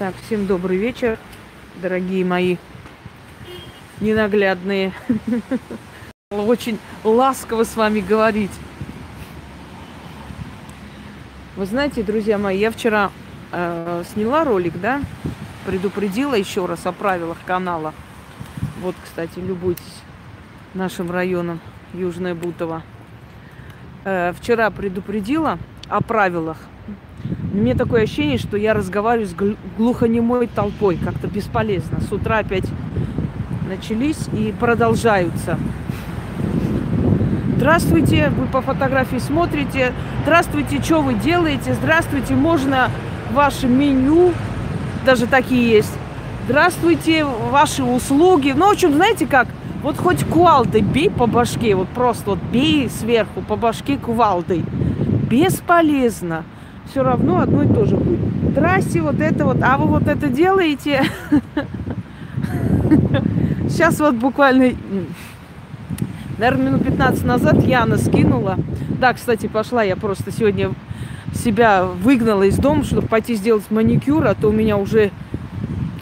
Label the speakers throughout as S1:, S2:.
S1: Так, всем добрый вечер, дорогие мои ненаглядные. Очень ласково с вами говорить. Вы знаете, друзья мои, я вчера э, сняла ролик, да, предупредила еще раз о правилах канала. Вот, кстати, любуйтесь нашим районом Южное Бутово. Э, вчера предупредила о правилах мне такое ощущение, что я разговариваю с глухонемой толпой. Как-то бесполезно. С утра опять начались и продолжаются. Здравствуйте, вы по фотографии смотрите. Здравствуйте, что вы делаете? Здравствуйте, можно ваше меню, даже такие есть. Здравствуйте, ваши услуги. Ну, в общем, знаете как? Вот хоть кувалдой бей по башке, вот просто вот бей сверху по башке кувалдой. Бесполезно все равно одно и то же будет. Здрасте, вот это вот, а вы вот это делаете? Сейчас вот буквально, наверное, минут 15 назад Яна скинула. Да, кстати, пошла я просто сегодня себя выгнала из дома, чтобы пойти сделать маникюр, а то у меня уже,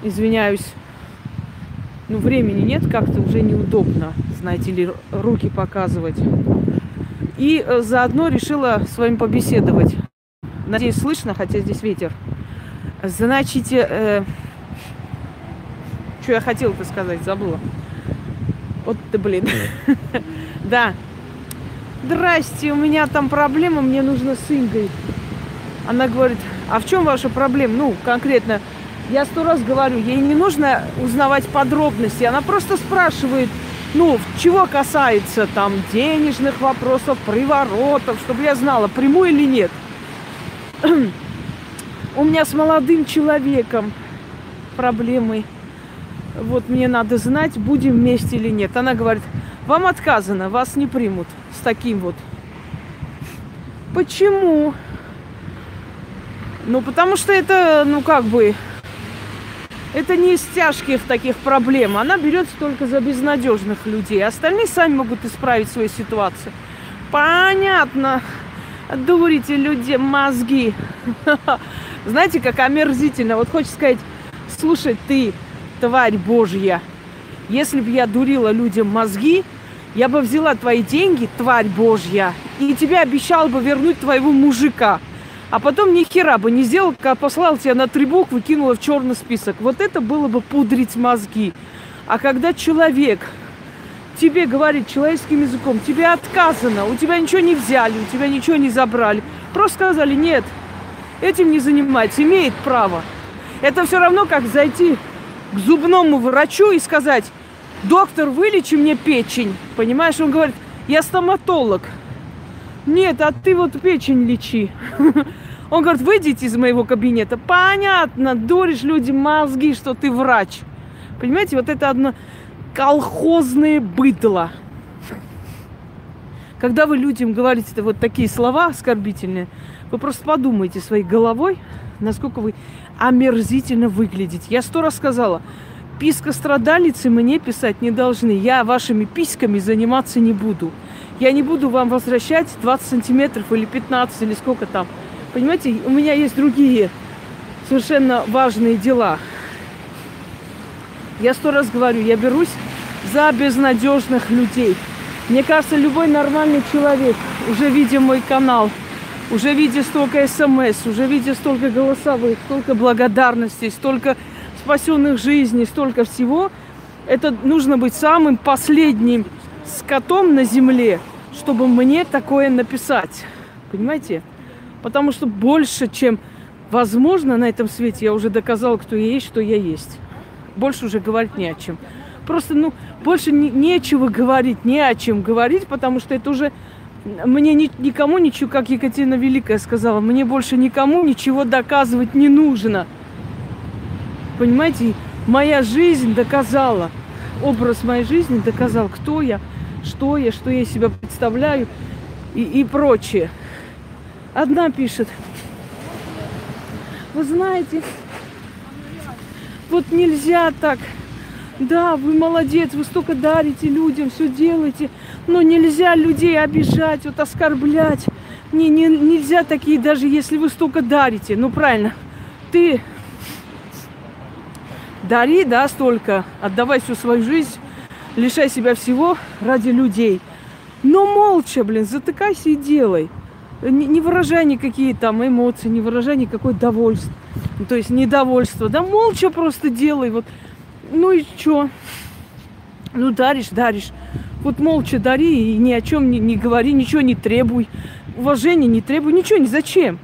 S1: извиняюсь, ну, времени нет, как-то уже неудобно, знаете ли, руки показывать. И э, заодно решила с вами побеседовать. Надеюсь, слышно, хотя здесь ветер. Значит, э, что я хотела-то сказать, забыла. Вот ты, блин. Да. Здрасте, у меня там проблема, мне нужно с Ингой. Она говорит, а в чем ваша проблема? Ну, конкретно, я сто раз говорю, ей не нужно узнавать подробности. Она просто спрашивает, ну, чего касается там денежных вопросов, приворотов, чтобы я знала, приму или нет у меня с молодым человеком проблемы. Вот мне надо знать, будем вместе или нет. Она говорит, вам отказано, вас не примут с таким вот. Почему? Ну, потому что это, ну, как бы, это не из тяжких таких проблем. Она берется только за безнадежных людей. Остальные сами могут исправить свою ситуацию. Понятно дурите людям мозги. Знаете, как омерзительно. Вот хочешь сказать, слушай, ты, тварь божья, если бы я дурила людям мозги, я бы взяла твои деньги, тварь божья, и тебе обещал бы вернуть твоего мужика. А потом ни хера бы не сделал, как послал тебя на три буквы, кинула в черный список. Вот это было бы пудрить мозги. А когда человек тебе говорить человеческим языком, тебе отказано, у тебя ничего не взяли, у тебя ничего не забрали. Просто сказали, нет, этим не занимается, имеет право. Это все равно, как зайти к зубному врачу и сказать, доктор, вылечи мне печень. Понимаешь, он говорит, я стоматолог. Нет, а ты вот печень лечи. Он говорит, выйдите из моего кабинета. Понятно, дуришь людям мозги, что ты врач. Понимаете, вот это одно колхозное быдло. Когда вы людям говорите вот такие слова оскорбительные, вы просто подумайте своей головой, насколько вы омерзительно выглядите. Я сто раз сказала, писка страдалицы мне писать не должны. Я вашими письками заниматься не буду. Я не буду вам возвращать 20 сантиметров или 15 или сколько там. Понимаете, у меня есть другие совершенно важные дела. Я сто раз говорю, я берусь за безнадежных людей. Мне кажется, любой нормальный человек, уже видя мой канал, уже видя столько смс, уже видя столько голосовых, столько благодарностей, столько спасенных жизней, столько всего, это нужно быть самым последним скотом на земле, чтобы мне такое написать. Понимаете? Потому что больше, чем возможно на этом свете, я уже доказала, кто я есть, что я есть. Больше уже говорить не о чем просто, ну, больше не, нечего говорить, не о чем говорить, потому что это уже мне ни, никому ничего, как Екатерина Великая сказала, мне больше никому ничего доказывать не нужно. Понимаете, моя жизнь доказала, образ моей жизни доказал, кто я, что я, что я себя представляю и, и прочее. Одна пишет, вы знаете, вот нельзя так да, вы молодец, вы столько дарите людям, все делаете, но нельзя людей обижать, вот оскорблять. Не, не, нельзя такие, даже если вы столько дарите. Ну правильно, ты Дари, да, столько, отдавай всю свою жизнь, лишай себя всего ради людей. Но молча, блин, затыкайся и делай. Не, не выражай никакие там эмоции, не выражай никакой довольства. Ну, то есть недовольство. Да молча просто делай. Вот. Ну и что? Ну даришь, даришь. Вот молча дари и ни о чем не, не говори, ничего не требуй. Уважения не требуй, ничего не зачем.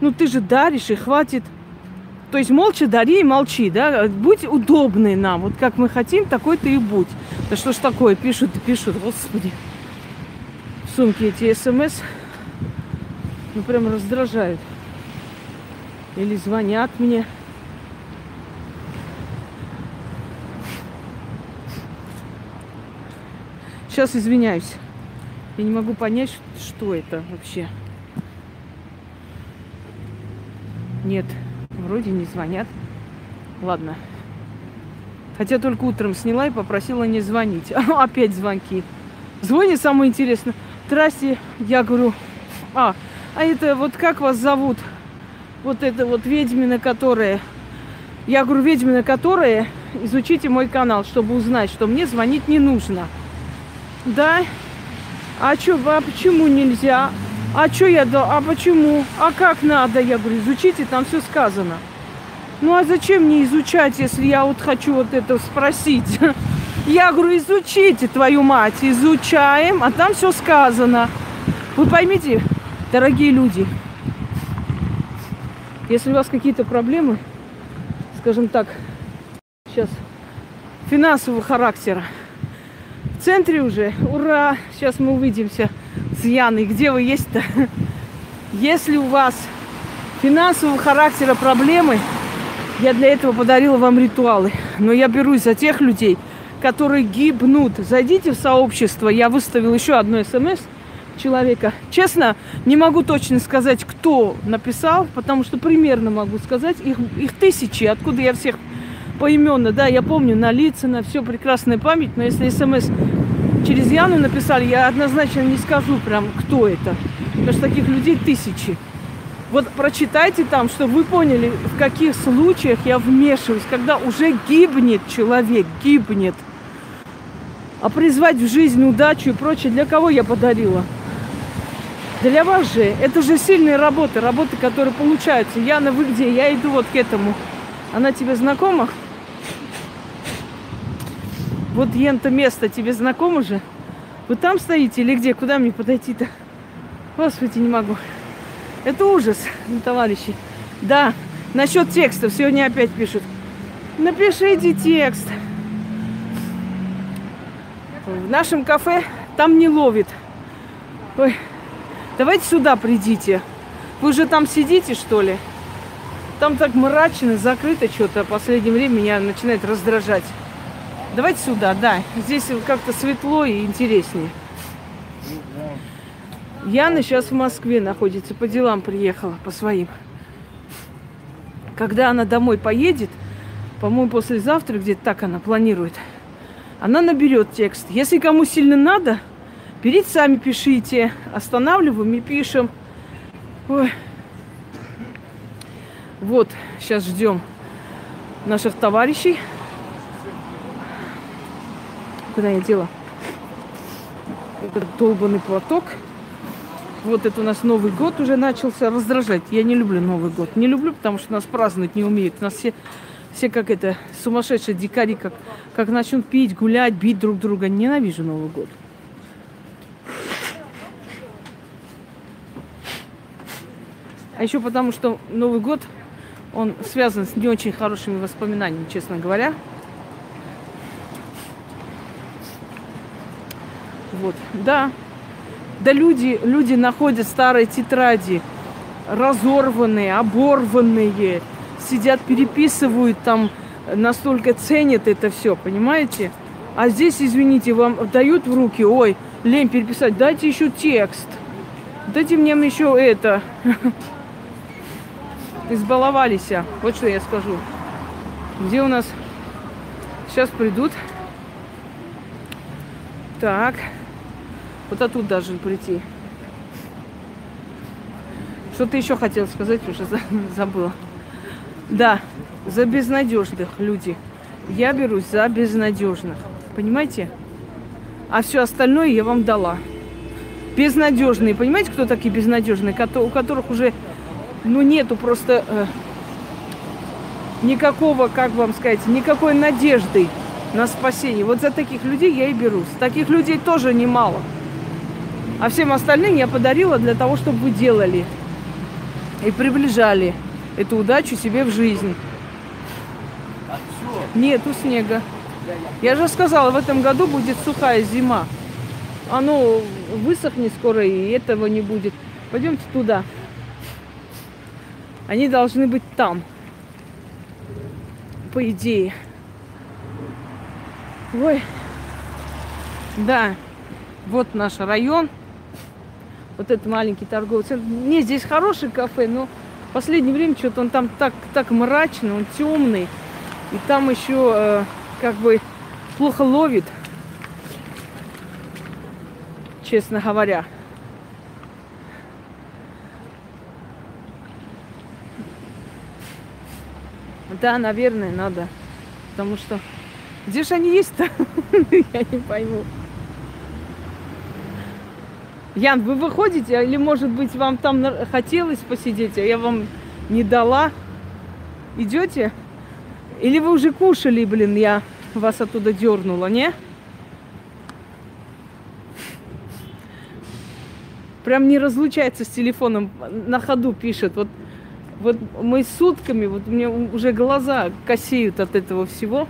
S1: Ну ты же даришь и хватит. То есть молча дари и молчи, да, будь удобный нам, вот как мы хотим, такой ты и будь. Да что ж такое, пишут и пишут, господи. В сумке эти смс, ну прям раздражают. Или звонят мне. Сейчас извиняюсь. Я не могу понять, что это вообще. Нет, вроде не звонят. Ладно. Хотя только утром сняла и попросила не звонить. Опять звонки. Звонит самое интересное. Здрасте, я говорю, а, а это вот как вас зовут? Вот это вот ведьмина, которая... Я говорю, ведьмина, которая, изучите мой канал, чтобы узнать, что мне звонить не нужно. Да? А что, а почему нельзя? А что я дал? А почему? А как надо? Я говорю, изучите, там все сказано. Ну а зачем мне изучать, если я вот хочу вот это спросить? Я говорю, изучите, твою мать, изучаем, а там все сказано. Вы поймите, дорогие люди, если у вас какие-то проблемы, скажем так, сейчас финансового характера, в центре уже, ура, сейчас мы увидимся с Яной. Где вы есть-то? Если у вас финансового характера проблемы, я для этого подарила вам ритуалы. Но я берусь за тех людей, которые гибнут. Зайдите в сообщество. Я выставила еще одно смс человека. Честно, не могу точно сказать, кто написал, потому что примерно могу сказать. Их, их тысячи, откуда я всех поименно, да, я помню на лица, на все прекрасная память, но если смс через Яну написали, я однозначно не скажу прям, кто это. Потому что таких людей тысячи. Вот прочитайте там, чтобы вы поняли, в каких случаях я вмешиваюсь, когда уже гибнет человек, гибнет. А призвать в жизнь удачу и прочее, для кого я подарила? Для вас же. Это же сильные работы, работы, которые получаются. Яна, вы где? Я иду вот к этому. Она тебе знакома? Вот ента место тебе знакомо же? Вы там стоите или где? Куда мне подойти-то? Господи, не могу. Это ужас, товарищи. Да, насчет текстов сегодня опять пишут. Напишите текст. В нашем кафе там не ловит. Ой, давайте сюда придите. Вы же там сидите, что ли? Там так мрачно, закрыто что-то. В последнее время меня начинает раздражать. Давайте сюда, да. Здесь как-то светло и интереснее. Яна сейчас в Москве находится, по делам приехала, по своим. Когда она домой поедет, по-моему, послезавтра, где-то так она планирует, она наберет текст. Если кому сильно надо, берите сами, пишите. Останавливаем и пишем. Ой. Вот, сейчас ждем наших товарищей. Куда я дела? Этот долбанный платок. Вот это у нас Новый год уже начался раздражать. Я не люблю Новый год. Не люблю, потому что нас праздновать не умеют. Нас все, все как это, сумасшедшие дикари, как, как начнут пить, гулять, бить друг друга. Ненавижу Новый год. А еще потому, что Новый год, он связан с не очень хорошими воспоминаниями, честно говоря. Вот, да. Да люди, люди находят старые тетради, разорванные, оборванные, сидят, переписывают там, настолько ценят это все, понимаете? А здесь, извините, вам дают в руки, ой, лень переписать, дайте еще текст. Дайте мне еще это. Избаловались. Вот что я скажу. Где у нас? Сейчас придут. Так. Вот оттуда должен прийти. Что ты еще хотел сказать, уже забыла. Да, за безнадежных люди. я берусь за безнадежных. Понимаете? А все остальное я вам дала. Безнадежные. Понимаете, кто такие безнадежные? У которых уже, ну, нету просто э, никакого, как вам сказать, никакой надежды на спасение. Вот за таких людей я и берусь. Таких людей тоже немало. А всем остальным я подарила для того, чтобы вы делали и приближали эту удачу себе в жизнь. Нету снега. Я же сказала, в этом году будет сухая зима. Оно высохнет скоро, и этого не будет. Пойдемте туда. Они должны быть там. По идее. Ой. Да. Вот наш район. Вот это маленький торговый центр. Не, здесь хороший кафе, но в последнее время что-то он там так, так мрачный, он темный. И там еще э, как бы плохо ловит, честно говоря. Да, наверное, надо. Потому что где же они есть-то? Я не пойму. Ян, вы выходите, или, может быть, вам там хотелось посидеть, а я вам не дала? Идете? Или вы уже кушали, блин, я вас оттуда дернула, не? Прям не разлучается с телефоном, на ходу пишет. Вот, вот мы сутками, вот мне уже глаза косеют от этого всего.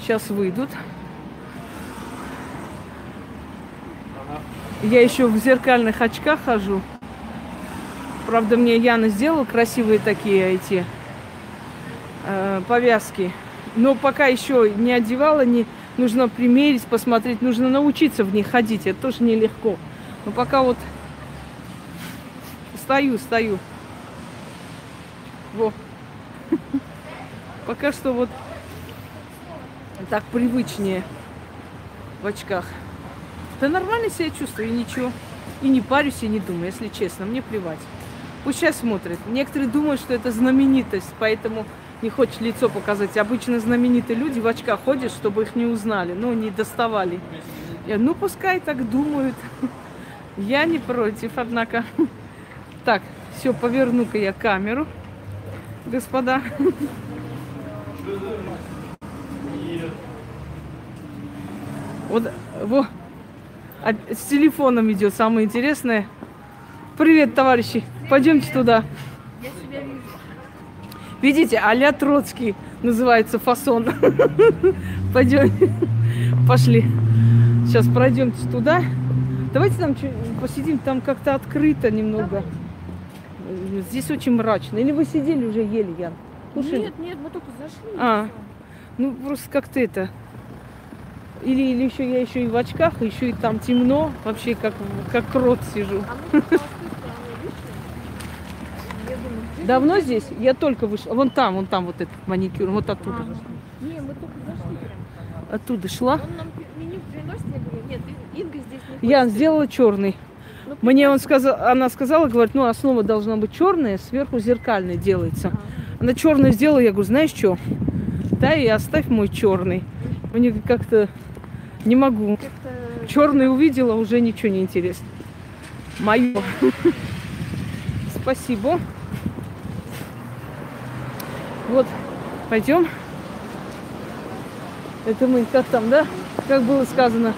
S1: Сейчас выйдут. Я еще в зеркальных очках хожу. Правда, мне Яна сделала красивые такие эти э, повязки. Но пока еще не одевала, не нужно примерить, посмотреть, нужно научиться в них ходить. Это тоже нелегко. Но пока вот стою, стою. Во. Пока что вот так привычнее в очках. Да нормально себя чувствую, и ничего. И не парюсь, и не думаю, если честно, мне плевать. Пусть сейчас смотрят. Некоторые думают, что это знаменитость, поэтому не хочет лицо показать. Обычно знаменитые люди в очках ходят, чтобы их не узнали, ну, не доставали. Я, ну, пускай так думают. Я не против, однако. Так, все, поверну-ка я камеру, господа. Вот, вот, а с телефоном идет самое интересное. Привет, товарищи. Пойдемте туда. Видите, а Троцкий называется фасон. Пойдем. Пошли. Сейчас пройдемте туда. Давайте там посидим, там как-то открыто немного. Здесь очень мрачно. Или вы сидели уже ели, Ян?
S2: Слушай. Нет, нет, мы только зашли.
S1: А, ну просто как-то это. Или, или еще я еще и в очках, еще и там темно, вообще как, как крот сижу. А Давно здесь? Я только вышла. Вон там, вон там вот этот маникюр, вот оттуда. Ага.
S2: Не, мы только зашли прям.
S1: Оттуда шла. Он
S2: нам меню приносит, я говорю, нет, Инга здесь
S1: не Я сделала черный. Мне он сказал, она сказала, говорит, ну основа должна быть черная, сверху зеркальная делается. Она черную сделала, я говорю, знаешь что? Да, и оставь мой черный. Мне как-то не могу. Черный увидела, уже ничего не интересно. Мое. Спасибо. Вот, пойдем. Это мы как там, да? Как было сказано.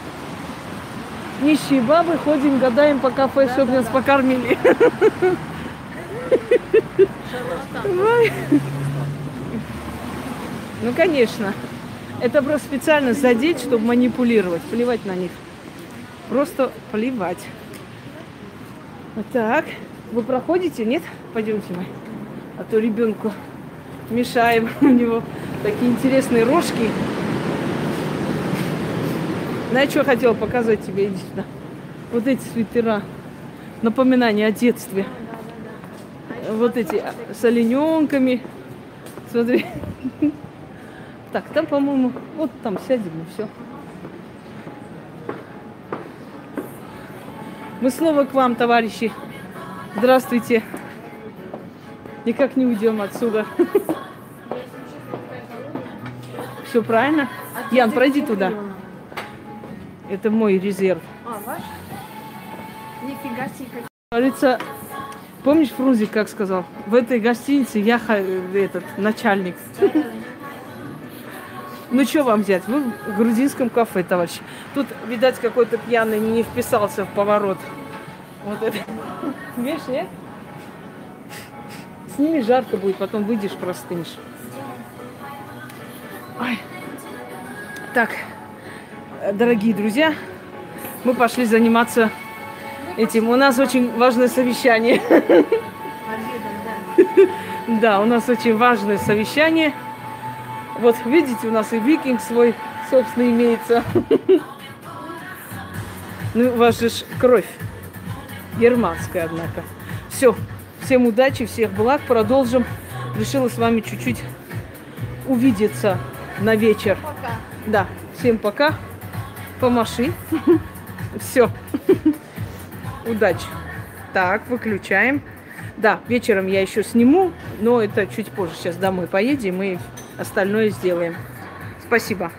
S1: Нищие бабы ходим, гадаем по кафе, да, чтобы да, нас да. покормили. Ну, конечно. Это просто специально задеть, чтобы манипулировать. Плевать на них. Просто плевать. Вот так. Вы проходите? Нет? Пойдемте мы. А то ребенку мешаем. У него такие интересные рожки. Знаешь, что хотела показать тебе? Иди сюда. Вот эти свитера. Напоминание о детстве. Вот эти с олененками. Смотри. Так, там, по-моему, вот там сядем и все. Мы снова к вам, товарищи. Здравствуйте. Никак не уйдем отсюда. Все правильно?
S2: А
S1: Ян, пройди туда. Это мой резерв.
S2: А, ваш? Нифига себе,
S1: Говорится, помнишь, Фрунзик как сказал? В этой гостинице я этот начальник. Ну что вам взять? Вы в грузинском кафе, товарищ. Тут, видать, какой-то пьяный не вписался в поворот. Вот это. Видишь, нет? С ними жарко будет, потом выйдешь, простынешь. Ой. Так, дорогие друзья, мы пошли заниматься этим. У нас очень важное совещание. Да, у нас очень важное совещание. Вот видите, у нас и викинг свой, собственно, имеется. Ну, у вас же кровь германская, однако. Все, всем удачи, всех благ. Продолжим. Решила с вами чуть-чуть увидеться на вечер.
S2: пока.
S1: Да, всем пока. Помаши. Все. Удачи. Так, выключаем. Да, вечером я еще сниму, но это чуть позже. Сейчас домой поедем и остальное сделаем. Спасибо.